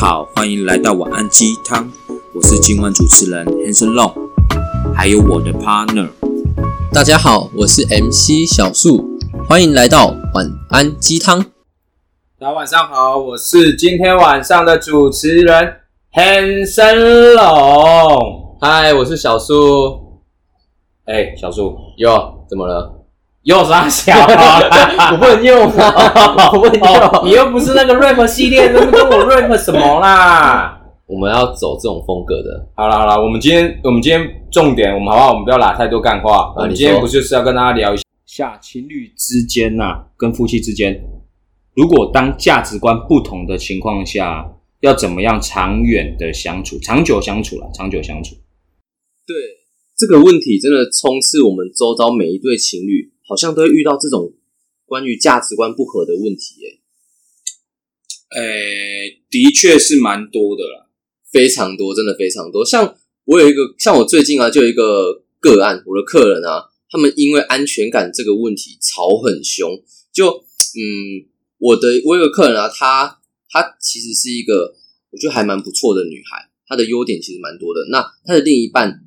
好，欢迎来到晚安鸡汤，我是今晚主持人 Hanson Long，还有我的 partner。大家好，我是 MC 小树，欢迎来到晚安鸡汤。大家晚上好，我是今天晚上的主持人 Hanson Long。嗨，我是小树。哎，小树，哟，怎么了？又啥小啊？我不能用啊，我不能用。你又不是那个 rap 系列，那跟我 rap 什么啦？我们要走这种风格的。好了好了，我们今天我们今天重点，我们好不好？我们不要拉太多干话。我们今天不就是要跟大家聊一下情侣之间呐、跟夫妻之间，如果当价值观不同的情况下，要怎么样长远的相处、长久相处了？长久相处。对这个问题，真的充斥我们周遭每一对情侣，好像都会遇到这种关于价值观不合的问题，耶，诶，的确是蛮多的啦。非常多，真的非常多。像我有一个，像我最近啊，就有一个个案，我的客人啊，他们因为安全感这个问题吵很凶。就嗯，我的我有个客人啊，她她其实是一个我觉得还蛮不错的女孩，她的优点其实蛮多的。那她的另一半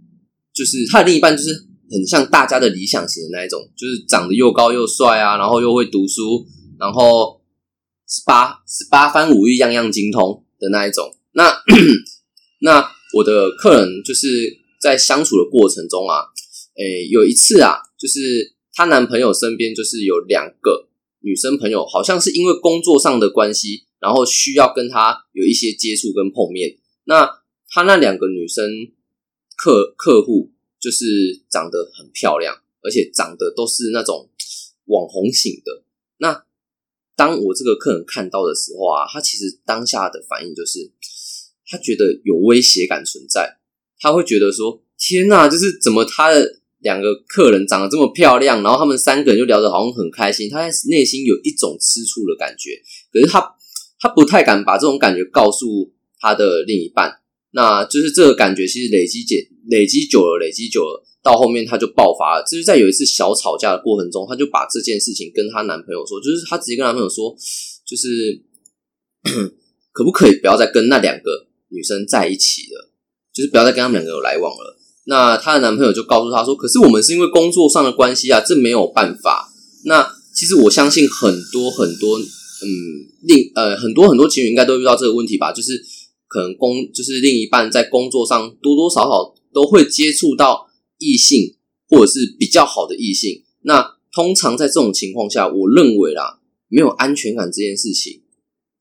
就是她的另一半就是很像大家的理想型的那一种，就是长得又高又帅啊，然后又会读书，然后十八十八番武艺样样精通的那一种。那 那我的客人就是在相处的过程中啊，诶，有一次啊，就是她男朋友身边就是有两个女生朋友，好像是因为工作上的关系，然后需要跟她有一些接触跟碰面。那她那两个女生客客户就是长得很漂亮，而且长得都是那种网红型的。那当我这个客人看到的时候啊，他其实当下的反应就是。他觉得有威胁感存在，他会觉得说：“天哪，就是怎么他的两个客人长得这么漂亮，然后他们三个人就聊得好像很开心。”他在内心有一种吃醋的感觉，可是他他不太敢把这种感觉告诉他的另一半。那就是这个感觉其实累积解累积久了，累积久了，到后面他就爆发了。就是在有一次小吵架的过程中，他就把这件事情跟她男朋友说，就是他直接跟男朋友说，就是 可不可以不要再跟那两个。女生在一起了，就是不要再跟他们两个有来往了。那她的男朋友就告诉她说：“可是我们是因为工作上的关系啊，这没有办法。”那其实我相信很多很多，嗯，另呃很多很多情侣应该都遇到这个问题吧，就是可能工就是另一半在工作上多多少少都会接触到异性或者是比较好的异性。那通常在这种情况下，我认为啦，没有安全感这件事情。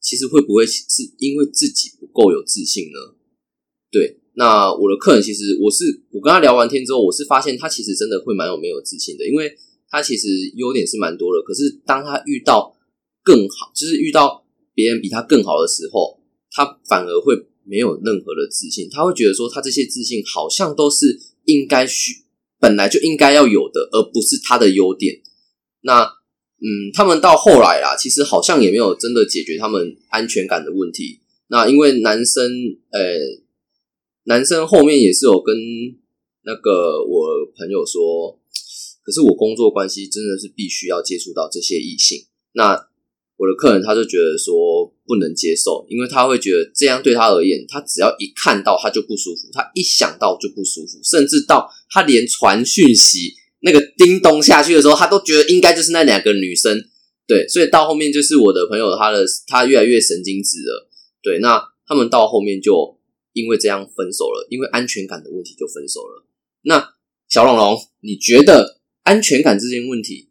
其实会不会是因为自己不够有自信呢？对，那我的客人其实我是我跟他聊完天之后，我是发现他其实真的会蛮有没有自信的，因为他其实优点是蛮多的，可是当他遇到更好，就是遇到别人比他更好的时候，他反而会没有任何的自信，他会觉得说他这些自信好像都是应该需本来就应该要有的，而不是他的优点。那。嗯，他们到后来啦，其实好像也没有真的解决他们安全感的问题。那因为男生，呃，男生后面也是有跟那个我朋友说，可是我工作关系真的是必须要接触到这些异性。那我的客人他就觉得说不能接受，因为他会觉得这样对他而言，他只要一看到他就不舒服，他一想到就不舒服，甚至到他连传讯息。那个叮咚下去的时候，他都觉得应该就是那两个女生，对，所以到后面就是我的朋友，他的他越来越神经质了，对，那他们到后面就因为这样分手了，因为安全感的问题就分手了。那小龙龙，你觉得安全感这件问题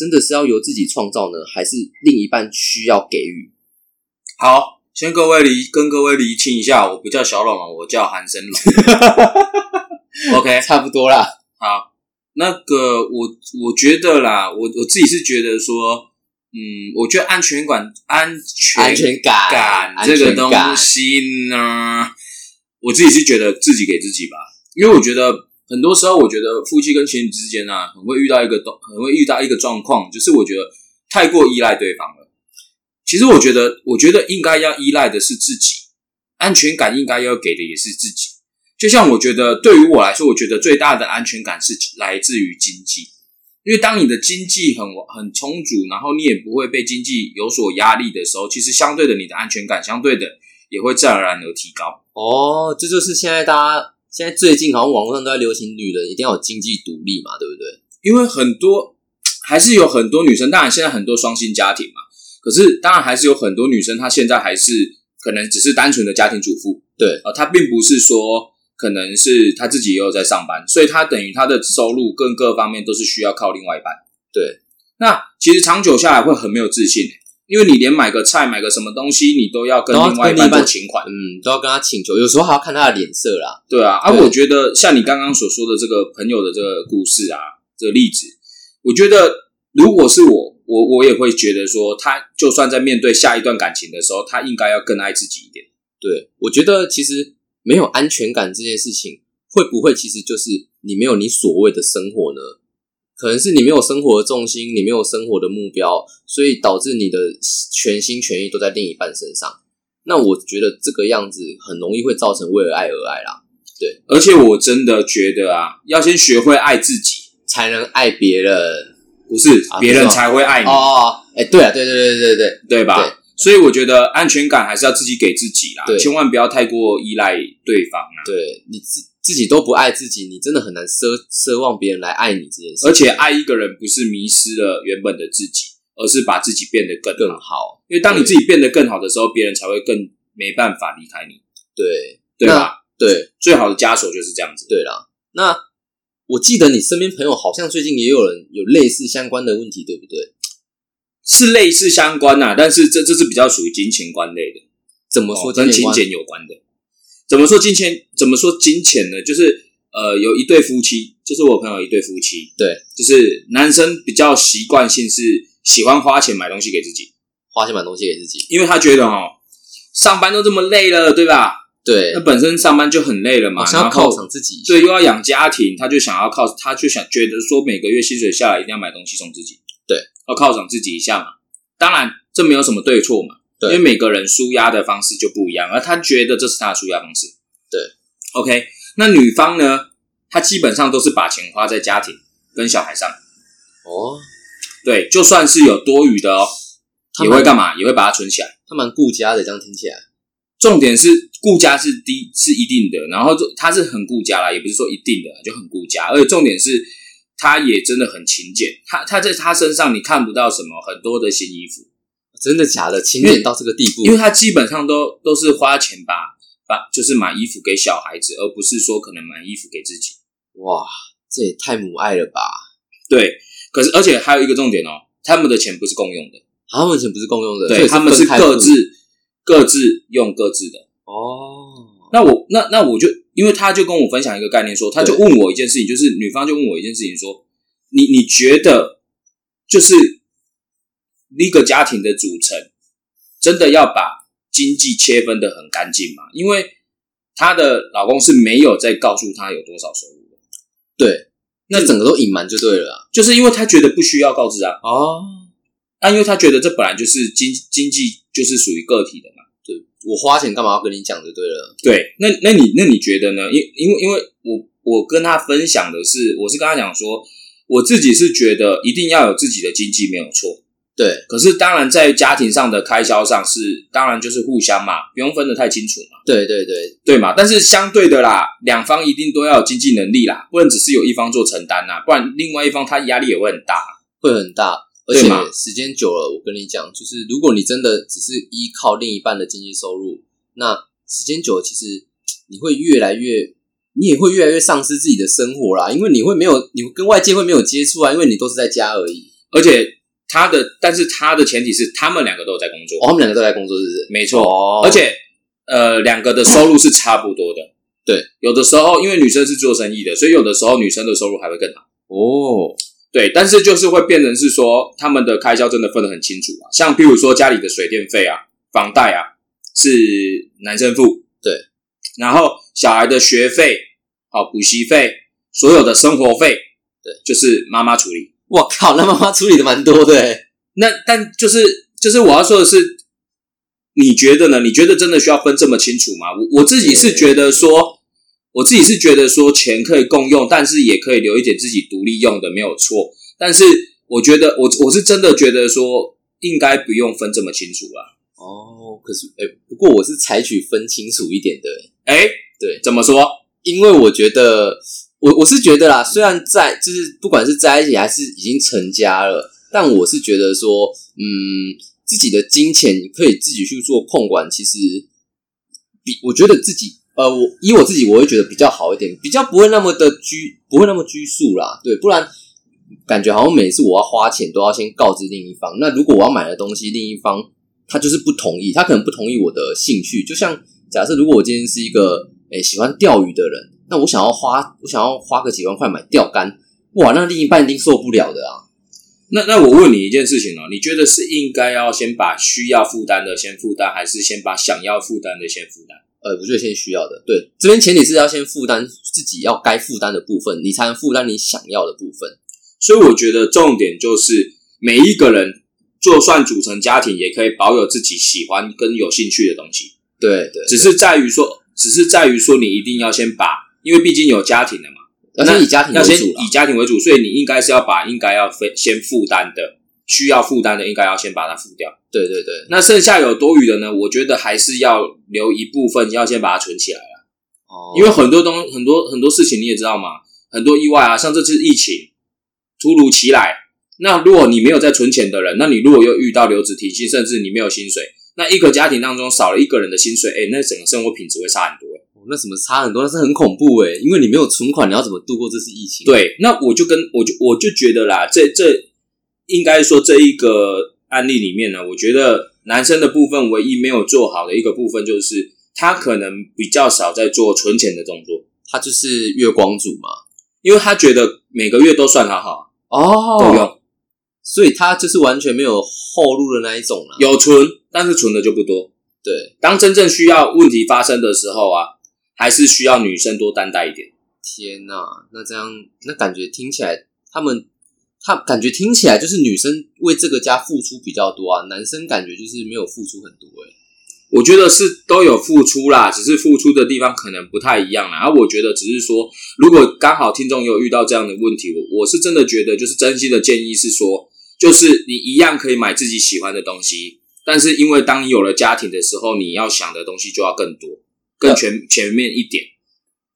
真的是要由自己创造呢，还是另一半需要给予？好，先各位厘跟各位厘清一下，我不叫小龙龙，我叫韩生龙。OK，差不多啦。好。那个，我我觉得啦，我我自己是觉得说，嗯，我觉得安全感、安全安全感这个东西呢，我自己是觉得自己给自己吧，因为我觉得很多时候，我觉得夫妻跟情侣之间呢，很会遇到一个很会遇到一个状况，就是我觉得太过依赖对方了。其实我觉得，我觉得应该要依赖的是自己，安全感应该要给的也是自己。就像我觉得，对于我来说，我觉得最大的安全感是来自于经济，因为当你的经济很很充足，然后你也不会被经济有所压力的时候，其实相对的，你的安全感相对的也会自然而然而提高。哦，这就是现在大家现在最近好像网络上都在流行，女人一定要有经济独立嘛，对不对？因为很多还是有很多女生，当然现在很多双薪家庭嘛，可是当然还是有很多女生，她现在还是可能只是单纯的家庭主妇，对啊，她并不是说可能是她自己也有在上班，所以她等于她的收入跟各方面都是需要靠另外一半。对，那其实长久下来会很没有自信、欸，因为你连买个菜、买个什么东西，你都要跟另外一半请款。嗯，都要跟他请求，有时候还要看他的脸色啦。对啊，啊，我觉得像你刚刚所说的这个朋友的这个故事啊，这个例子，我觉得如果是我，我我也会觉得说，他就算在面对下一段感情的时候，他应该要更爱自己一点。对，我觉得其实没有安全感这件事情，会不会其实就是你没有你所谓的生活呢？可能是你没有生活的重心，你没有生活的目标，所以导致你的全心全意都在另一半身上。那我觉得这个样子很容易会造成为了爱而爱啦，对而且我真的觉得啊，要先学会爱自己，才能爱别人。不是啊别人才会爱你，哦，哎、对啊，对对对对对，对吧？对所以我觉得安全感还是要自己给自己啦，千万不要太过依赖对方啊。对你自自己都不爱自己，你真的很难奢奢望别人来爱你这件事，而且爱一个人不是迷失了原本的自己，而是把自己变得更更好。因为当你自己变得更好的时候，别人才会更没办法离开你，对对吧？对最好的枷锁就是这样子。对啦，那我记得你身边朋友好像最近也有人有类似相关的问题，对不对？是类似相关呐、但是这这是比较属于金钱观类的，怎么说哦跟金金钱观？钱有关的。怎么说金钱？怎么说金钱呢？就是呃，有一对夫妻，就是我朋友一对夫妻，对，就是男生比较习惯性是喜欢花钱买东西给自己，花钱买东西给自己，因为他觉得哦，上班都这么累了，对吧？对那，本身上班就很累了嘛，好像要犒赏自己对，又要养家庭，他就想要靠，他就想觉得说每个月薪水下来一定要买东西送自己，对，要犒赏自己一下嘛。当然，这没有什么对错嘛，对。因为每个人舒压的方式就不一样，而他觉得这是他的舒压方式。对，OK，那女方呢，她基本上都是把钱花在家庭跟小孩上，哦，对，就算是有多余的哦，也会干嘛？也会把它存起来。他蛮顾家的，这样听起来，重点是顾家是低是一定的，然后就他是很顾家啦，也不是说一定的就很顾家，而且重点是他也真的很勤俭，他他在他身上你看不到什么很多的新衣服，真的假的？勤俭到这个地步，因为他基本上都都是花钱吧把就是买衣服给小孩子，而不是说可能买衣服给自己。哇，这也太母爱了吧！对，可是而且还有一个重点哦，他们的钱不是共用的，他们钱不是共用的，所以对他们是各自各自用各自的。哦，那我那那我就因为他就跟我分享一个概念说，他就对问我一件事情，就是女方就问我一件事情说，你你觉得就是一个家庭的组成，真的要把经济切分的很干净吗？因为她的老公是没有在告诉她有多少收入的，对，那整个都隐瞒就对了啊。就是因为他觉得不需要告知啊，哦，啊，因为他觉得这本来就是经经济就是属于个体的嘛。对我花钱干嘛要跟你讲就对了。对，那那你那你觉得呢？因因为因为我我跟他分享的是，我是跟他讲说，我自己是觉得一定要有自己的经济没有错，对可是当然在家庭上的开销上是，当然就是互相嘛，不用分得太清楚嘛，对对对，对嘛？但是相对的啦，两方一定都要有经济能力啦，不能只是有一方做承担啦，不然另外一方他压力也会很大。会很大，而且时间久了，我跟你讲，就是如果你真的只是依靠另一半的经济收入，那时间久了，其实你会越来越，你也会越来越丧失自己的生活啦，因为你会没有，你跟外界会没有接触啊，因为你都是在家而已。而且他的，但是他的前提是他们两个都有在工作，哦，他们两个都在工作，是不是？没错，哦，而且呃，两个的收入是差不多的。对，有的时候因为女生是做生意的，所以有的时候女生的收入还会更好。哦，对，但是就是会变成是说，他们的开销真的分得很清楚啊。像譬如说家里的水电费啊、房贷啊，是男生付，对，然后小孩的学费、好补习费、所有的生活费，对，就是妈妈处理。我靠，那妈妈处理的蛮多的欸，那但就是就是我要说的是，你觉得呢？你觉得真的需要分这么清楚吗？我我自己是觉得说，我自己是觉得说，钱可以共用，但是也可以留一点自己独立用的，没有错。但是我觉得，我我是真的觉得说，应该不用分这么清楚啦。哦，可是哎，不过我是采取分清楚一点的。哎，对，怎么说？因为我觉得，我我是觉得啦，虽然在就是不管是在一起还是已经成家了，但我是觉得说，嗯，自己的金钱可以自己去做控管，其实比我觉得自己，呃，我以我自己，我会觉得比较好一点，比较不会那么的拘，不会那么拘束啦。对，不然感觉好像每次我要花钱都要先告知另一方。那如果我要买的东西，另一方他就是不同意，他可能不同意我的兴趣。就像假设，如果我今天是一个。诶，喜欢钓鱼的人，那我想要花，我想要花个几万块买钓竿，哇，那另一半一定受不了的啊。那那我问你一件事情哦，你觉得是应该要先把需要负担的先负担，还是先把想要负担的先负担？呃，我觉得先需要的。对，这边前提是要先负担自己要该负担的部分，你才能负担你想要的部分。所以我觉得重点就是每一个人，就算组成家庭，也可以保有自己喜欢跟有兴趣的东西。对对，只是在于说。只是在于说，你一定要先把，因为毕竟有家庭了嘛，要先以家庭要先以家庭为主，所以你应该是要把应该要非先负担的、需要负担的，应该要先把它付掉。对对对，那剩下有多余的呢？我觉得还是要留一部分，要先把它存起来了。哦，因为很多东很多很多事情你也知道嘛，很多意外啊，像这次疫情突如其来，那如果你没有在存钱的人，那你如果又遇到留职停薪，甚至你没有薪水。那一个家庭当中少了一个人的薪水，哎，那整个生活品质会差很多。那什么差很多，那是很恐怖哎，因为你没有存款，你要怎么度过这次疫情？对，那我就跟我就我就觉得啦，这这应该说这一个案例里面呢，我觉得男生的部分唯一没有做好的一个部分，就是他可能比较少在做存钱的动作，他就是月光族嘛，因为他觉得每个月都算他好哦，够用。所以他就是完全没有后路的那一种了，有存，但是存的就不多。对，当真正需要问题发生的时候啊，还是需要女生多担待一点。天哪，那这样那感觉听起来，他们他感觉听起来就是女生为这个家付出比较多啊，男生感觉就是没有付出很多哎。我觉得是都有付出啦，只是付出的地方可能不太一样啦。而我觉得只是说，如果刚好听众有遇到这样的问题，我我是真的觉得就是真心的建议是说。就是你一样可以买自己喜欢的东西，但是因为当你有了家庭的时候，你要想的东西就要更多、更全全面一点。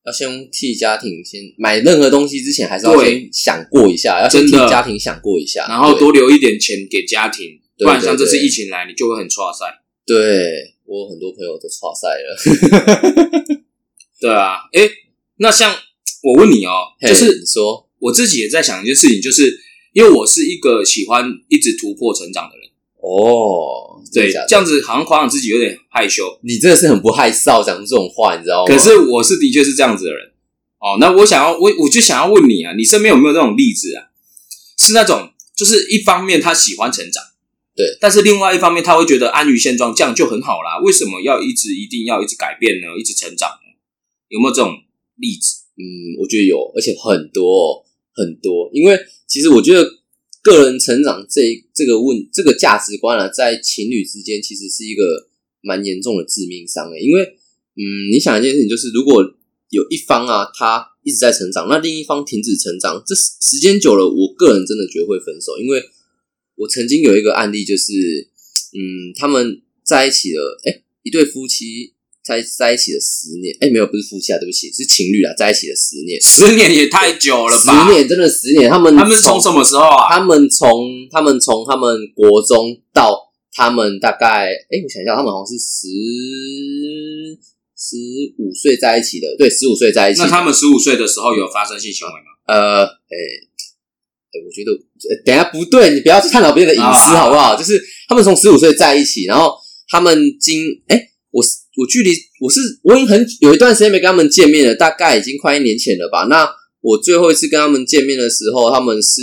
要先替家庭先买任何东西之前，还是要先想过一下，要先替家庭想过一下，然后多留一点钱给家庭。不然像这次疫情来，你就会很挫赛。对我很多朋友都挫赛了。对啊，哎，那像我问你哦，就是说我自己也在想一件事情，就是。因为我是一个喜欢一直突破成长的人哦，对，这样子好像夸奖自己有点害羞。你真的是很不害臊讲这种话，你知道吗？可是我是的确是这样子的人哦。那我想要我我就想要问你啊，你身边有没有这种例子啊？是那种就是一方面他喜欢成长，对，但是另外一方面他会觉得安于现状，这样就很好啦。为什么要一直一定要一直改变呢？一直成长呢？有没有这种例子？嗯，我觉得有，而且很多很多，因为。其实我觉得个人成长这这个问这个价值观啊，在情侣之间其实是一个蛮严重的致命伤诶。因为嗯，你想一件事情，就是如果有一方啊，他一直在成长，那另一方停止成长，这时间久了，我个人真的觉得会分手。因为我曾经有一个案例，就是嗯，他们在一起了，哎，一对夫妻。在在一起的十年，哎，没有，不是夫妻啊，对不起，是情侣啊，在一起的十年，十年也太久了吧？十年真的十年，他们他们从什么时候啊？他们从他们从他们国中到他们大概，哎，我想一下，他们好像是十十五岁在一起的，对，十五岁在一起。那他们十五岁的时候有发生性行为吗？呃，哎，哎，我觉得等下不对，你不要去探讨别人的隐私好不好？就是他们从十五岁在一起，然后他们经，哎。我距离我是我已经很有一段时间没跟他们见面了，大概已经快一年前了吧。那我最后一次跟他们见面的时候，他们是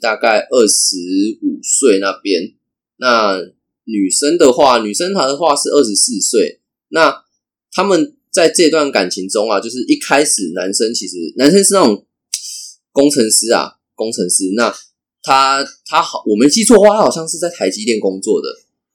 大概二十五岁那边。那女生的话，女生她的话是二十四岁。那他们在这段感情中啊，就是一开始男生其实男生是那种工程师啊，工程师。那他他好，我没记错的话，他好像是在台积电工作的。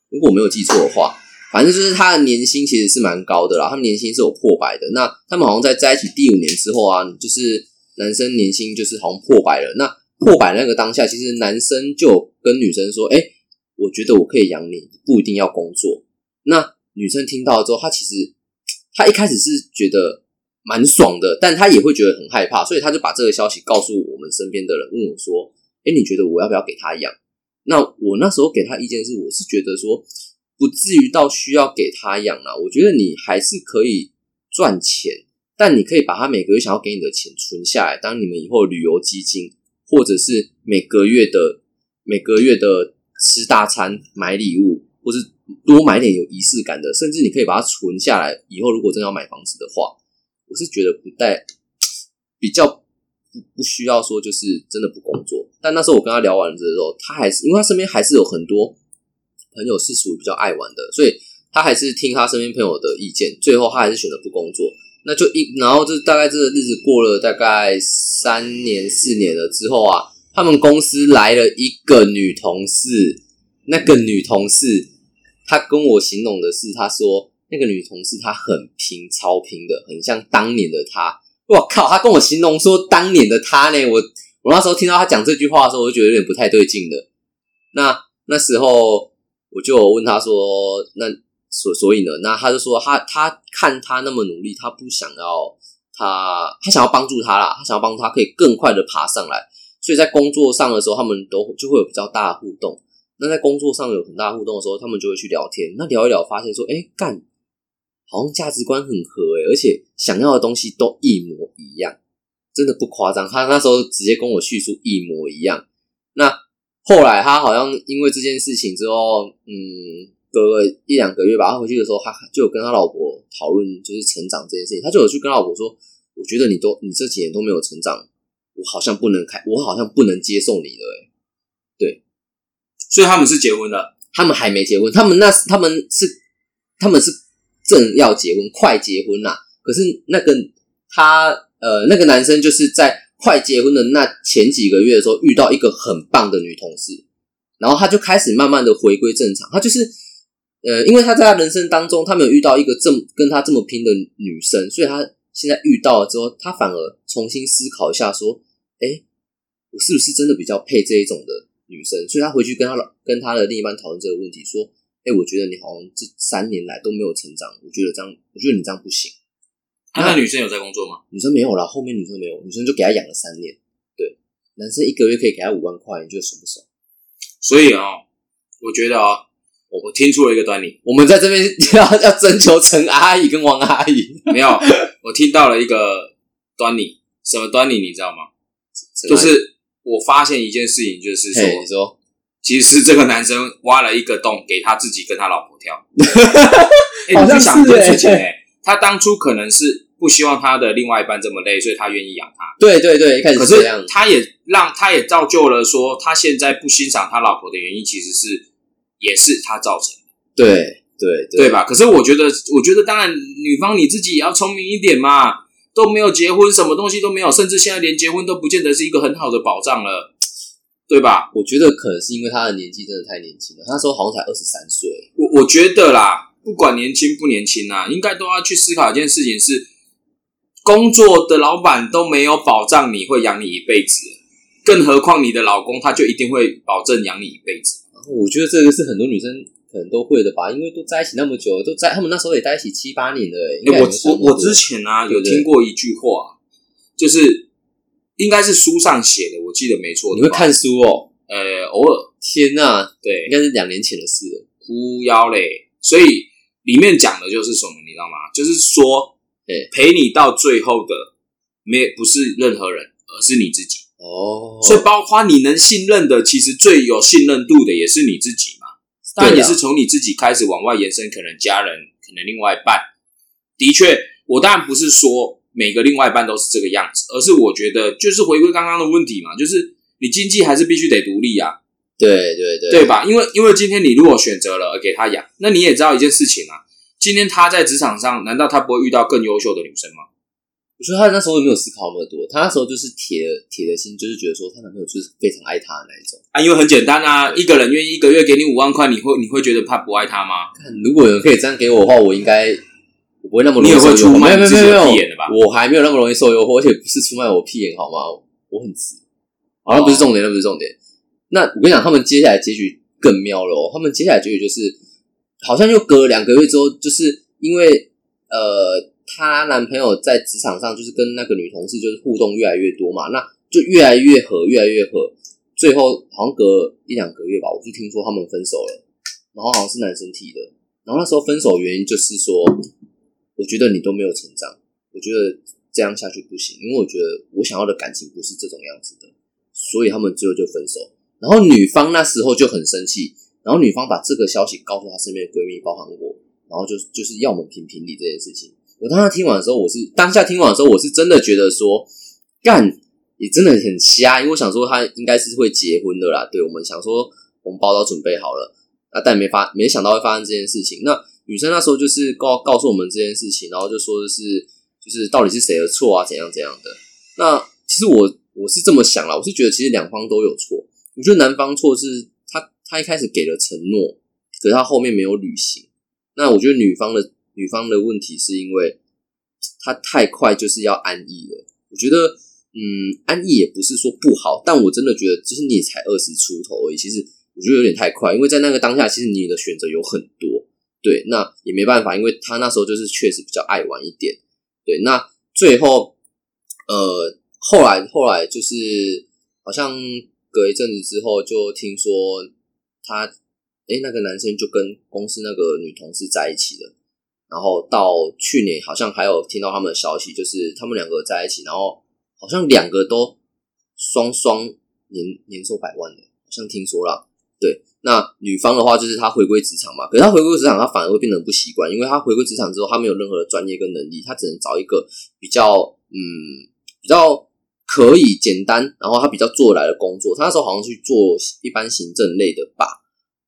如果我没有记错的话。反正就是他的年薪其实是蛮高的啦，他们年薪是有破百的。那他们好像在在一起第五年之后啊，就是男生年薪就是好像破百了。那破百那个当下，其实男生就跟女生说：“哎，我觉得我可以养你，不一定要工作。”那女生听到之后，她其实她一开始是觉得蛮爽的，但她也会觉得很害怕，所以她就把这个消息告诉我们身边的人，问我说：“哎，你觉得我要不要给她养？”那我那时候给她意见是，我是觉得说不至于到需要给他养啊，我觉得你还是可以赚钱，但你可以把他每个月想要给你的钱存下来，当你们以后旅游基金，或者是每个月的每个月的吃大餐、买礼物，或是。多买点有仪式感的，甚至你可以把它存下来。以后如果真要买房子的话，我是觉得不带比较不不需要说就是真的不工作。但那时候我跟他聊完之后，他还是因为他身边还是有很多朋友是属于比较爱玩的，所以他还是听他身边朋友的意见。最后他还是选择不工作。那就一然后这大概这个日子过了大概三年四年了之后啊，他们公司来了一个女同事，那个女同事。她跟我形容的是，她说那个女同事她很拼，超拼的，很像当年的她。我靠，她跟我形容说当年的她呢，我我那时候听到她讲这句话的时候，我就觉得有点不太对劲的。那那时候我就问他说，那所所以呢？那他就说他他看他那么努力，他不想要他他想要帮助他啦，他想要帮助他可以更快的爬上来。所以在工作上的时候，他们都就会有比较大的互动。那在工作上有很大互动的时候，他们就会去聊天。那聊一聊，发现说，哎，干，好像价值观很合，哎，而且想要的东西都一模一样，真的不夸张。他那时候直接跟我叙述一模一样。那后来他好像因为这件事情之后，嗯，隔了一两个月吧，他回去的时候，他就有跟他老婆讨论，就是成长这件事情。他就有去跟老婆说，我觉得你都你这几年都没有成长，我好像不能开，我好像不能接受你了，对。所以他们是结婚了，他们还没结婚，他们那他们是他们是正要结婚，快结婚啦。可是那个他呃那个男生就是在快结婚的那前几个月的时候遇到一个很棒的女同事，然后他就开始慢慢的回归正常。他就是呃，因为他在他人生当中他没有遇到一个这么跟他这么拼的女生，所以他现在遇到了之后，他反而重新思考一下，说：哎，我是不是真的比较配这一种的？女生，所以他回去跟他老跟他的另一半讨论这个问题，说：“哎，我觉得你好像这三年来都没有成长，我觉得这样，我觉得你这样不行。”那女生有在工作吗？女生没有啦，后面女生没有，女生就给他养了三年。对，男生一个月可以给他五万块，你觉得爽不爽？所以啊，我觉得啊，我我听出了一个端倪，我们在这边要 要征求陈阿姨跟王阿姨，没有，我听到了一个端倪，什么端倪？你知道吗？就是。我发现一件事情，就是说，其实这个男生挖了一个洞给他自己跟他老婆跳。好像想这事情哎，他当初可能是不希望他的另外一半这么累，所以他愿意养他。对对对，可是他也让他也造就了说，他现在不欣赏他老婆的原因，其实是也是他造成的。对对对吧？可是我觉得，我觉得当然，女方你自己也要聪明一点嘛。都没有结婚，什么东西都没有，甚至现在连结婚都不见得是一个很好的保障了，对吧？我觉得可能是因为他的年纪真的太年轻了，那时候好像才二十三岁。我我觉得啦，不管年轻不年轻啊，应该都要去思考一件事情：是工作的老板都没有保障你会养你一辈子，更何况你的老公他就一定会保证养你一辈子。我觉得这个是很多女生。可能都会的吧，因为都在一起那么久，都在他们那时候也在一起七八年了。哎，我我我之前呢有听过一句话，就是应该是书上写的，我记得没错。你会看书哦？呃，偶尔。天呐，对，应该是两年前的事了。哭腰嘞，所以里面讲的就是什么，你知道吗？就是说，陪你到最后的没不是任何人，而是你自己。哦，所以包括你能信任的，其实最有信任度的也是你自己。当然也是从你自己开始往外延伸，可能家人，可能另外一半。的确，我当然不是说每个另外一半都是这个样子，而是我觉得就是回归刚刚的问题嘛，就是你经济还是必须得独立啊。对对对，对吧？因为因为今天你如果选择了给他养，那你也知道一件事情啊，今天他在职场上，难道他不会遇到更优秀的女生吗？我说他那时候也没有思考那么多，他那时候就是铁铁的心，就是觉得说她男朋友就是非常爱她的那一种啊。因为很简单啊，一个人愿意一个月给你五万块，你会你会觉得他不爱他吗？如果有人可以这样给我的话，我应该我不会那么容易受诱惑。没有没有没有没有，我还没有那么容易受诱惑，而且不是出卖我屁眼好吗？我很直，好像不是重点，那不是重点。那我跟你讲，他们接下来结局更妙了。他们接下来结局就是好像又隔了两个月之后，就是因为呃，她男朋友在职场上就是跟那个女同事就是互动越来越多嘛，那就越来越合，越来越合。最后好像隔一两个月吧，我就听说他们分手了，然后好像是男生提的。然后那时候分手原因就是说，我觉得你都没有成长，我觉得这样下去不行，因为我觉得我想要的感情不是这种样子的，所以他们最后就分手。然后女方那时候就很生气，然后女方把这个消息告诉她身边的闺蜜，包含我，然后就就是要我们评评理这件事情。我当时听完的时候，我是当下听完的时候，我是真的觉得说干。也真的很瞎，因为我想说他应该是会结婚的啦。对我们想说红包都准备好了，啊，但没发没想到会发生这件事情。那女生那时候就是告告诉我们这件事情，然后就说的是就是到底是谁的错啊，怎样怎样的。那其实我我是这么想啦，我是觉得其实两方都有错。我觉得男方错是他他一开始给了承诺，可是他后面没有履行。那我觉得女方的女方的问题是因为他太快就是要安逸了。我觉得。嗯，安逸也不是说不好，但我真的觉得，就是你才二十出头而已，其实我觉得有点太快，因为在那个当下，其实你的选择有很多，对，那也没办法，因为他那时候就是确实比较爱玩一点，对，那最后，呃，后来后来就是好像隔一阵子之后，就听说他，哎，那个男生就跟公司那个女同事在一起了，然后到去年好像还有听到他们的消息，就是他们两个在一起，然后。好像两个都双双年年收百万的，好像听说了。对，那女方的话就是她回归职场嘛，可是她回归职场，她反而会变得不习惯，因为她回归职场之后，她没有任何的专业跟能力，她只能找一个比较嗯比较可以简单，然后他比较做来的工作。他那时候好像去做一般行政类的吧，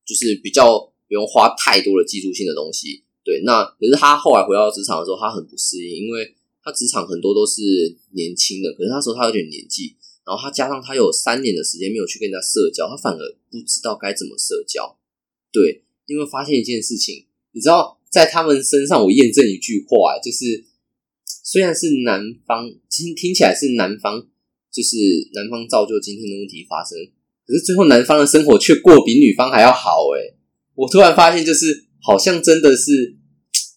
就是比较不用花太多的技术性的东西。对，那可是他后来回到职场的时候，他很不适应，因为。他职场很多都是年轻的，可是那时候他有点年纪，然后他加上他有三年的时间没有去跟人家社交，他反而不知道该怎么社交。对，因为发现一件事情，你知道，在他们身上我验证一句话，就是虽然是南方听听起来是南方，就是男方造就今天的问题发生，可是最后男方的生活却过比女方还要好。诶我突然发现，就是好像真的是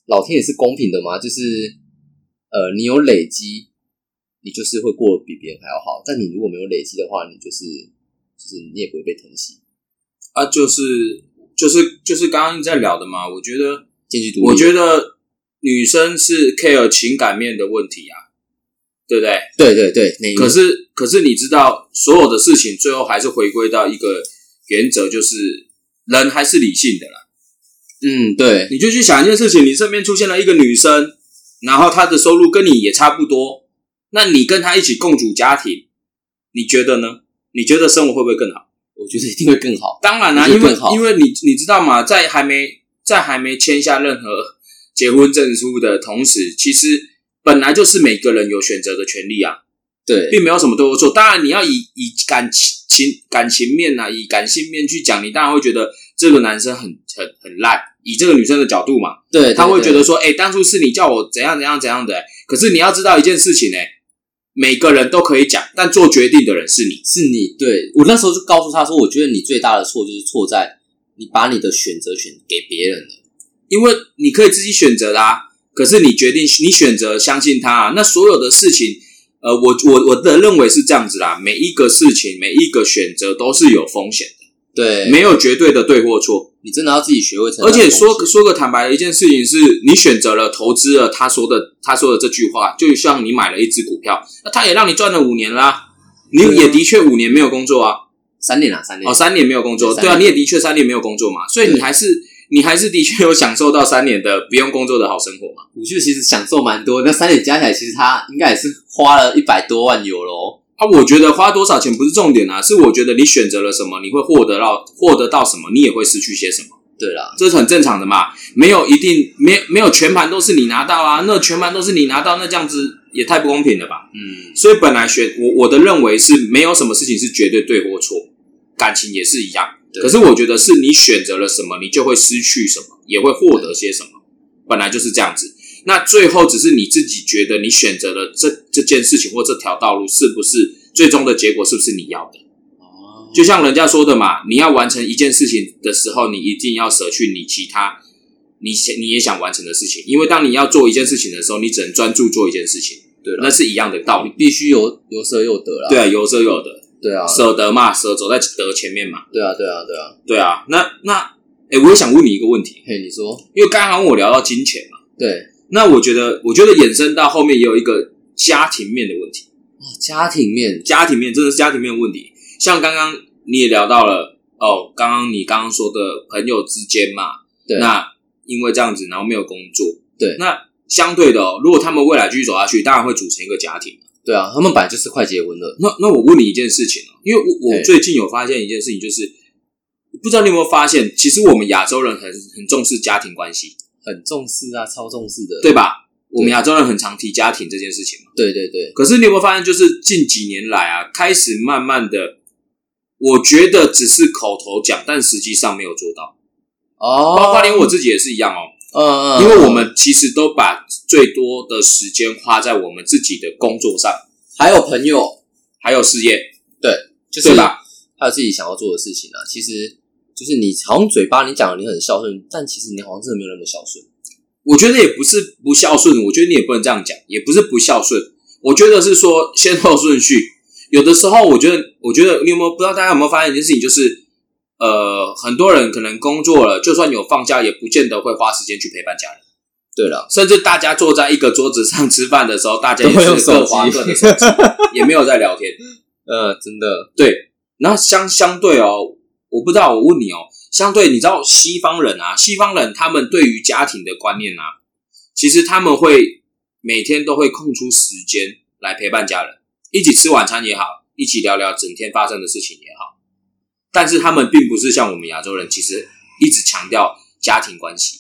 老天也是公平的嘛，就是。呃，你有累积，你就是会过得比别人还要好。但你如果没有累积的话，你就是就是你也不会被疼惜啊。就是就是就是刚刚在聊的嘛。我觉得我觉得女生是 care 情感面的问题啊，对不对？对对对。可是可是你知道，所有的事情最后还是回归到一个原则，就是人还是理性的啦。嗯，对。你就去想一件事情，你身边出现了一个女生。然后她的收入跟你也差不多，那你跟她一起共组家庭，你觉得呢？你觉得生活会不会更好？我觉得一定会更好。当然啦，因为因为你你知道吗？在还没在还没签下任何结婚证书的同时，其实本来就是每个人有选择的权利啊。对，并没有什么对或错。当然，你要以以感情情感情面呐，以感性面去讲，你当然会觉得这个男生很很很烂。以这个女生的角度嘛，对，他会觉得说，哎，当初是你叫我怎样怎样怎样的。可是你要知道一件事情，呢，每个人都可以讲，但做决定的人是你，是你。对我那时候就告诉他说，我觉得你最大的错就是错在你把你的选择权给别人了，因为你可以自己选择啦。可是你决定，你选择相信他，那所有的事情，呃，我我我的认为是这样子啦。每一个事情，每一个选择都是有风险的，对，没有绝对的对或错。你真的要自己学会。而且说说个坦白的一件事情是，你选择了投资了，他说的他说的这句话，就像你买了一只股票，那他也让你赚了五年啦，你也的确五年没有工作啊，三年啊，三年。哦，三年没有工作，对啊，你也的确三年没有工作嘛，所以你还是你还是的确有享受到三年的不用工作的好生活嘛。我觉得其实享受蛮多，那三年加起来，其实他应该也是花了一百多万有喽。啊，我觉得花多少钱不是重点啊，是我觉得你选择了什么，你会获得到获得到什么，你也会失去些什么。对啦，这是很正常的嘛，没有一定没没有全盘都是你拿到啊，那全盘都是你拿到，那这样子也太不公平了吧？嗯，所以本来选我我的认为是没有什么事情是绝对对或错，感情也是一样。可是我觉得是你选择了什么，你就会失去什么，也会获得些什么，本来就是这样子。那最后只是你自己觉得你选择了这这件事情或这条道路是不是最终的结果是不是你要的？哦就像人家说的嘛，你要完成一件事情的时候，你一定要舍去你其他你想你也想完成的事情。因为当你要做一件事情的时候，你只能专注做一件事情，对，那是一样的道理。必须有有舍有得啦。对啊，有舍有得，对啊，舍得嘛，舍走在得前面嘛。对啊，对啊，对啊。对啊，那那哎，我也想问你一个问题，嘿，你说，因为刚刚我聊到金钱嘛，对，那我觉得我觉得衍生到后面也有一个家庭面的问题。家庭面，家庭面真的是家庭面的问题。像刚刚你也聊到了哦，刚刚你刚刚说的朋友之间嘛，对，那因为这样子，然后没有工作，对，那相对的哦，如果他们未来继续走下去，当然会组成一个家庭。对啊，他们本来就是快结婚了。那那我问你一件事情哦，因为我我最近有发现一件事情，就是不知道你有没有发现，其实我们亚洲人很很重视家庭关系，很重视啊，超重视的，对吧？我们亚洲人很常提家庭这件事情嘛。对对对。可是你有没有发现，就是近几年来啊，开始慢慢的，我觉得只是口头讲，但实际上没有做到。哦。包括连我自己也是一样哦。嗯嗯。因为我们其实都把最多的时间花在我们自己的工作上，还有朋友，还有事业。对，就是对吧？还有自己想要做的事情啊。其实就是你好像嘴巴你讲你很孝顺，但其实你好像真的没有那么孝顺。我觉得也不是不孝顺，我觉得你也不能这样讲，也不是不孝顺。我觉得是说先后顺序。有的时候，我觉得，我觉得你有没有不知道大家有没有发现一件事情，就是呃，很多人可能工作了，就算有放假，也不见得会花时间去陪伴家人。对了，甚至大家坐在一个桌子上吃饭的时候，大家也是各花各的手机，也没有在聊天。呃，真的对。然后相相对哦，我不知道，我问你哦。相对，你知道西方人啊，西方人他们对于家庭的观念啊，其实他们会每天都会空出时间来陪伴家人，一起吃晚餐也好，一起聊聊整天发生的事情也好。但是他们并不是像我们亚洲人，其实一直强调家庭关系，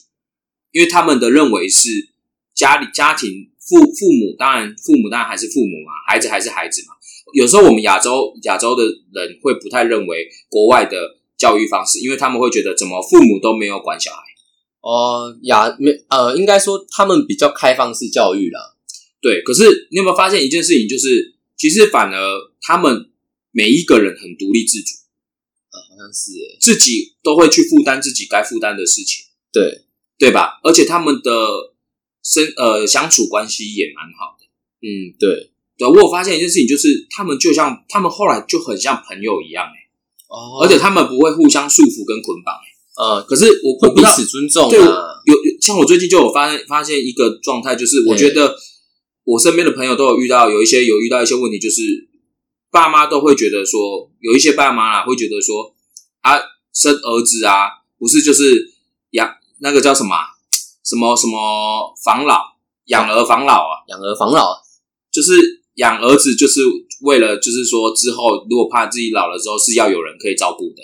因为他们的认为是家里家庭父父母，当然父母当然还是父母嘛，孩子还是孩子嘛。有时候我们亚洲亚洲的人会不太认为国外的。教育方式，因为他们会觉得怎么父母都没有管小孩哦，亚，没呃，应该说他们比较开放式教育啦。对，可是你有没有发现一件事情，就是其实反而他们每一个人很独立自主，呃，好像是自己都会去负担自己该负担的事情，对对吧？而且他们的生呃相处关系也蛮好的，嗯，对对。我有发现一件事情，就是他们就像他们后来就很像朋友一样，哎。哦，而且他们不会互相束缚跟捆绑，呃，可是我会彼此尊重。对，有有像我最近就有发发现一个状态，就是我觉得我身边的朋友都有遇到有一些有遇到一些问题，就是爸妈都会觉得说，有一些爸妈啊会觉得说，啊生儿子啊，不是就是养那个叫什么什么什么防老养儿防老啊，养儿防老就是养儿子就是。为了就是说，之后如果怕自己老了之后是要有人可以照顾的，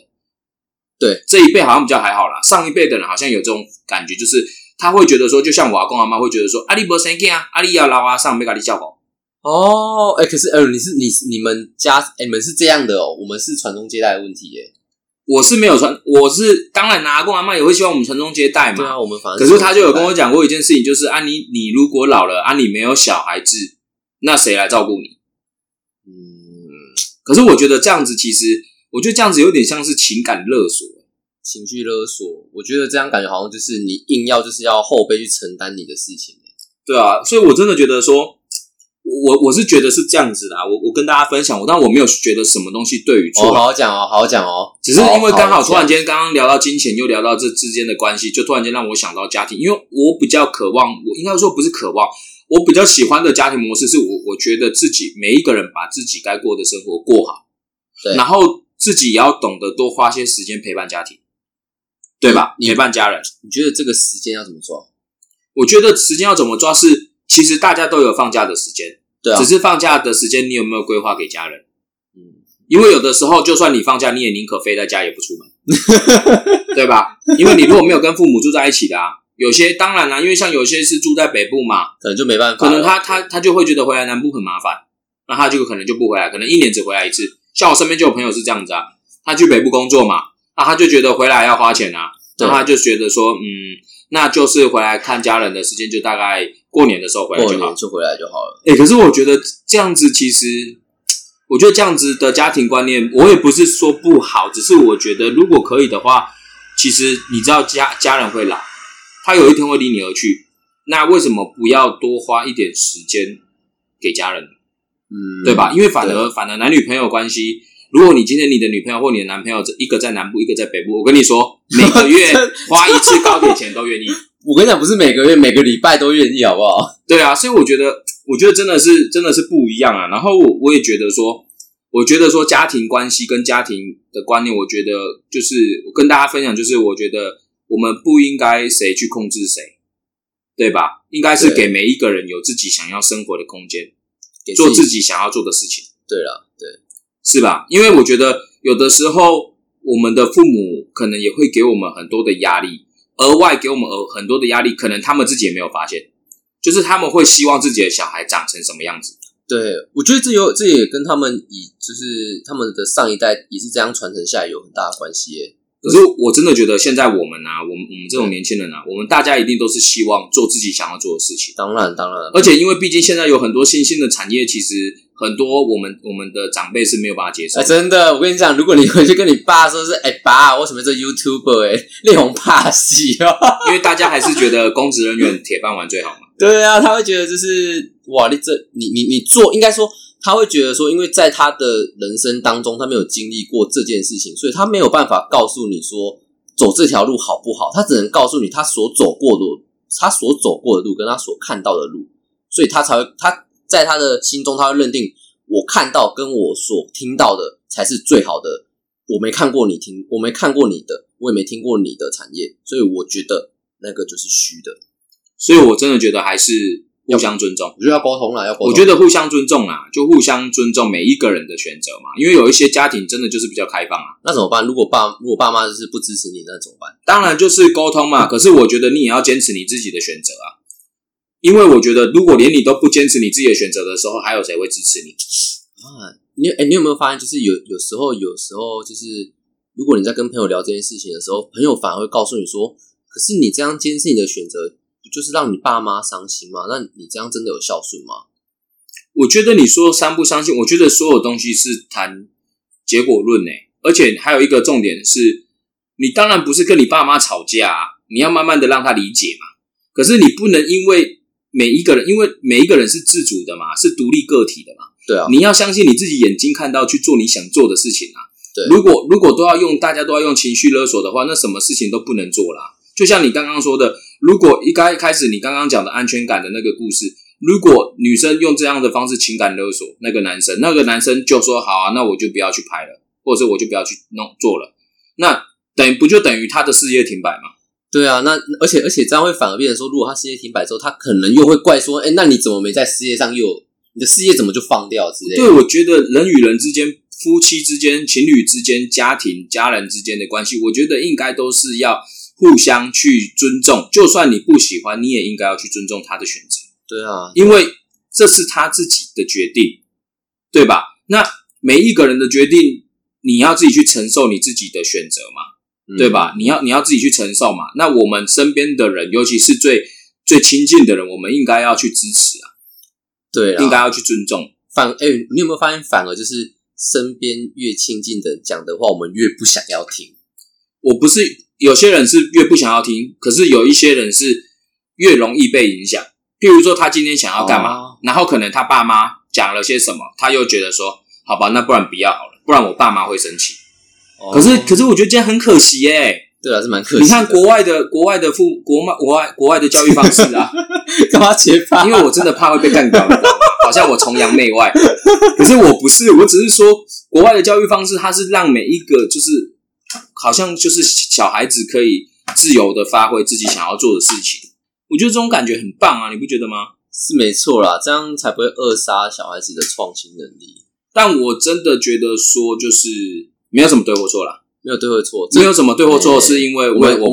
对这一辈好像比较还好啦。上一辈的人好像有这种感觉，就是他会觉得说，就像我阿公阿妈会觉得说，阿里不生囝啊，阿里要老啊，上没咖喱叫狗。哦，哎，可是呃，你是你你们家哎，你们是这样的哦，我们是传宗接代的问题耶。我是没有传，我是当然拿过阿妈也会希望我们传宗接代嘛。对啊，我们反可是他就有跟我讲过一件事情，就是啊，你你如果老了啊，你没有小孩子，那谁来照顾你？嗯可是我觉得这样子，其实我觉得这样子有点像是情感勒索、情绪勒索。我觉得这样感觉好像就是你硬要就是要后辈去承担你的事情。对啊，所以我真的觉得说，我我是觉得是这样子的。我我跟大家分享，我但我没有觉得什么东西对与错。好好讲哦，好好讲哦。只是因为刚好突然间刚刚聊到金钱，又聊到这之间的关系，就突然间让我想到家庭。因为我比较渴望，我应该说不是渴望。我比较喜欢的家庭模式是我，我觉得自己每一个人把自己该过的生活过好，对，然后自己也要懂得多花些时间陪伴家庭，对吧？陪伴家人，你觉得这个时间要怎么做？我觉得时间要怎么抓是，其实大家都有放假的时间，对，只是放假的时间你有没有规划给家人？嗯，因为有的时候就算你放假，你也宁可飞在家也不出门，对吧？因为你如果没有跟父母住在一起的啊。有些当然啦，因为像有些是住在北部嘛，可能就没办法。可能他他他就会觉得回来南部很麻烦，那他就可能就不回来，可能一年只回来一次。像我身边就有朋友是这样子啊，他去北部工作嘛，那他就觉得回来要花钱啊，那他就觉得说，嗯，那就是回来看家人的时间就大概过年的时候回来就好，就回来就好了。哎，可是我觉得这样子其实，我觉得这样子的家庭观念，我也不是说不好，只是我觉得如果可以的话，其实你知道家家人会老。他有一天会离你而去，那为什么不要多花一点时间给家人？嗯，对吧？因为反而反而男女朋友关系，如果你今天你的女朋友或你的男朋友一个在南部，一个在北部，我跟你说，每个月花一次高铁钱都愿意。我跟你讲，不是每个月每个礼拜都愿意，好不好？对啊，所以我觉得，我觉得真的是真的是不一样啊。然后我我也觉得说，我觉得说家庭关系跟家庭的观念，我觉得就是跟大家分享，就是我觉得我们不应该谁去控制谁，对吧？应该是给每一个人有自己想要生活的空间，做自己想要做的事情。对了，对，是吧？因为我觉得有的时候我们的父母可能也会给我们很多的压力。额外给我们额很多的压力，可能他们自己也没有发现，就是他们会希望自己的小孩长成什么样子。对，我觉得这有这也跟他们以就是他们的上一代也是这样传承下来有很大的关系耶。可是我真的觉得现在我们啊，我们我们这种年轻人啊，我们大家一定都是希望做自己想要做的事情。当然，当然，而且因为毕竟现在有很多新兴的产业，其实。很多我们我们的长辈是没有办法接受。哎，真的，我跟你讲，如果你回去跟你爸说是，哎爸，为什么这 YouTuber？哎，烈红怕死哦，因为大家还是觉得公职人员铁饭碗最好嘛。对啊，他会觉得就是哇，你这你你你做，应该说他会觉得说，因为在他的人生当中，他没有经历过这件事情，所以他没有办法告诉你说走这条路好不好，他只能告诉你他所走过的，他所走过的路跟他所看到的路，所以他才会他。在他的心中，他会认定我看到跟我所听到的才是最好的。我没看过你听，我没看过你的，我也没听过你的产业，所以我觉得那个就是虚的。所以我真的觉得还是互相尊重，我觉得要沟通了，要沟通。我觉得互相尊重啦，就互相尊重每一个人的选择嘛。因为有一些家庭真的就是比较开放啊，那怎么办？如果爸如果爸妈就是不支持你，那怎么办？当然就是沟通嘛。可是我觉得你也要坚持你自己的选择啊。因为我觉得，如果连你都不坚持你自己的选择的时候，还有谁会支持你啊？你哎，你有没有发现，就是有有时候，有时候就是，如果你在跟朋友聊这件事情的时候，朋友反而会告诉你说：“可是你这样坚持你的选择，不就是让你爸妈伤心吗？那你这样真的有孝顺吗？”我觉得你说伤不伤心？我觉得所有东西是谈结果论诶，而且还有一个重点是，你当然不是跟你爸妈吵架，你要慢慢的让他理解嘛。可是你不能因为每一个人，因为每一个人是自主的嘛，是独立个体的嘛。对啊，你要相信你自己眼睛看到去做你想做的事情啊。对，如果如果都要用大家都要用情绪勒索的话，那什么事情都不能做啦。就像你刚刚说的，如果一开开始你刚刚讲的安全感的那个故事，如果女生用这样的方式情感勒索那个男生，那个男生就说好啊，那我就不要去拍了，或者是我就不要去弄做了，那等不就等于他的事业停摆吗？对啊，那而且而且这样会反而变成说，如果他事业停摆之后，他可能又会怪说，哎，那你怎么没在事业上又你的事业怎么就放掉之类？对，我觉得人与人之间、夫妻之间、情侣之间、家庭家人之间的关系，我觉得应该都是要互相去尊重。就算你不喜欢，你也应该要去尊重他的选择。对啊，因为这是他自己的决定，对吧？那每一个人的决定，你要自己去承受你自己的选择嘛。对吧？你要你要自己去承受嘛。那我们身边的人，尤其是最最亲近的人，我们应该要去支持啊。对，应该要去尊重。反哎，你有没有发现，反而就是身边越亲近的讲的话，我们越不想要听。我不是有些人是越不想要听，可是有一些人是越容易被影响。譬如说，他今天想要干嘛，然后可能他爸妈讲了些什么，他又觉得说，好吧，那不然不要好了，不然我爸妈会生气。可是，可是我觉得这样很可惜耶。对啊，是蛮可惜。你看国外的国外的父国外国外国外的教育方式啊，干嘛结巴？因为我真的怕会被干掉，你知道吗？好像我崇洋媚外。可是我不是，我只是说国外的教育方式，它是让每一个就是好像就是小孩子可以自由的发挥自己想要做的事情。我觉得这种感觉很棒啊，你不觉得吗？是没错啦，这样才不会扼杀小孩子的创新能力。但我真的觉得说，就是。没有什么对或错啦，没有对或错，没有什么对或错，是因为我们我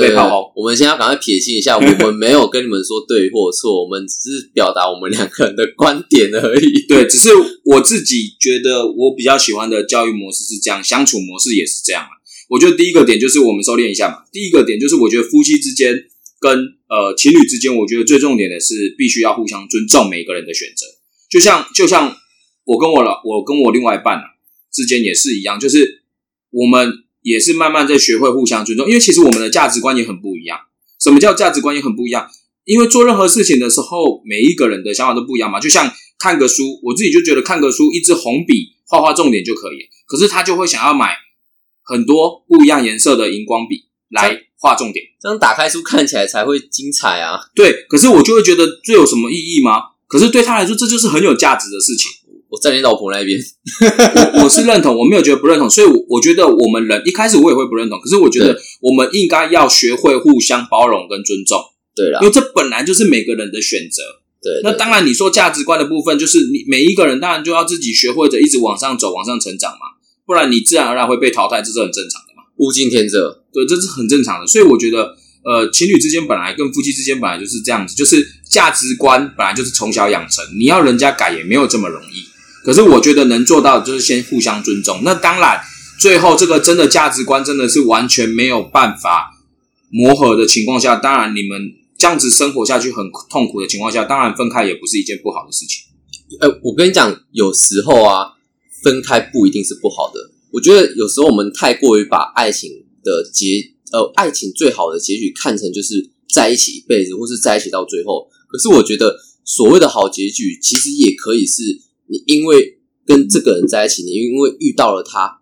被炮轰。我们现在要赶快撇清一下，我们没有跟你们说对或错，我们只是表达我们两个人的观点而已。对，只是我自己觉得我比较喜欢的教育模式是这样，相处模式也是这样我觉得第一个点就是我们收敛一下嘛。第一个点就是我觉得夫妻之间跟呃情侣之间，我觉得最重点的是必须要互相尊重每个人的选择。就像就像我跟我老我跟我另外一半啊。之间也是一样，就是我们也是慢慢在学会互相尊重，因为其实我们的价值观也很不一样，什么叫价值观也很不一样？因为做任何事情的时候，每一个人的想法都不一样嘛。就像看个书，我自己就觉得看个书，一支红笔画画重点就可以。可是他就会想要买很多不一样颜色的荧光笔来画重点，这样打开书看起来才会精彩啊。对，可是我就会觉得这有什么意义吗？可是对他来说，这就是很有价值的事情。我站你老婆那边，我我是认同，我没有觉得不认同，所以我觉得我们人一开始我也会不认同，可是我觉得我们应该要学会互相包容跟尊重。对了，因为这本来就是每个人的选择。对，那当然你说价值观的部分，就是你每一个人当然就要自己学会着一直往上走，往上成长嘛，不然你自然而然会被淘汰，这是很正常的嘛。物竞天择，对，这是很正常的。所以我觉得，呃，情侣之间本来跟夫妻之间本来就是这样子，就是价值观本来就是从小养成，你要人家改也没有这么容易。可是我觉得能做到就是先互相尊重。那当然，最后这个真的价值观真的是完全没有办法磨合的情况下，当然你们。这样子生活下去很痛苦的情况下，当然分开也不是一件不好的事情。呃，我跟你讲，有时候啊，分开不一定是不好的。我觉得有时候我们太过于把爱情的结，呃，爱情最好的结局看成就是在一起一辈子，或是在一起到最后。可是我觉得所谓的好结局，其实也可以是你因为跟这个人在一起，你因为遇到了他，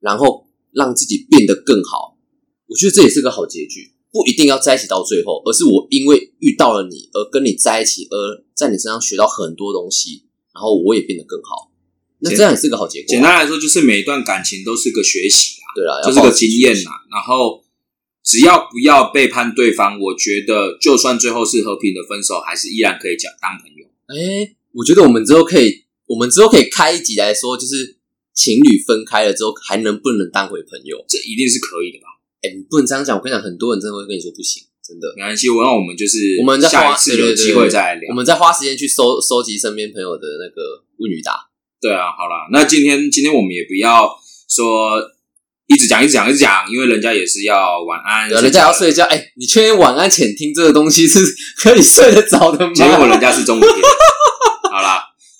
然后让自己变得更好。我觉得这也是个好结局。不一定要在一起到最后，而是我因为遇到了你而跟你在一起，而在你身上学到很多东西，然后我也变得更好。那这样也是个好结果。简单来说，就是每一段感情都是个学习啊，对啊，就是个经验呐。然后只要不要背叛对方，我觉得就算最后是和平的分手，还是依然可以讲当朋友。哎，我觉得我们之后可以，我们之后可以开一集来说，就是情侣分开了之后还能不能当回朋友？这一定是可以的吧。哎你不能这样讲，我跟你讲，很多人真的会跟你说不行，真的没关系。我让我们就是我们在下一次有机会再聊，我们再花时间去收收集身边朋友的那个问与答。对啊，好了，那今天今天我们也不要说一直讲一直讲一直讲，因为人家也是要晚安，人家要睡觉。哎，你确定晚安前听这个东西是可以睡得着的吗？结果人家是中午听。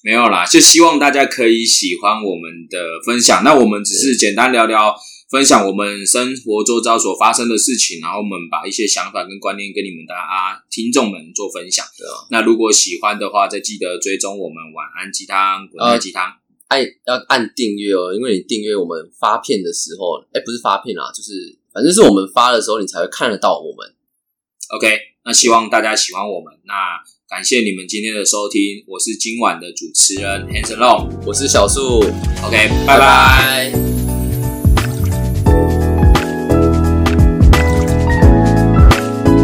没有啦，就希望大家可以喜欢我们的分享。那我们只是简单聊聊。分享我们生活周遭所发生的事情，然后我们把一些想法跟观念跟你们大家听众们做分享。对啊，那如果喜欢的话，再记得追踪我们晚安鸡汤、滚蛋鸡汤，按要按订阅哦，因为你订阅我们发片的时候，哎，不是发片啊，就是反正是我们发的时候，你才会看得到我们。OK，那希望大家喜欢我们，那感谢你们今天的收听，我是今晚的主持人 Hanson Long，我是小树，OK，拜拜。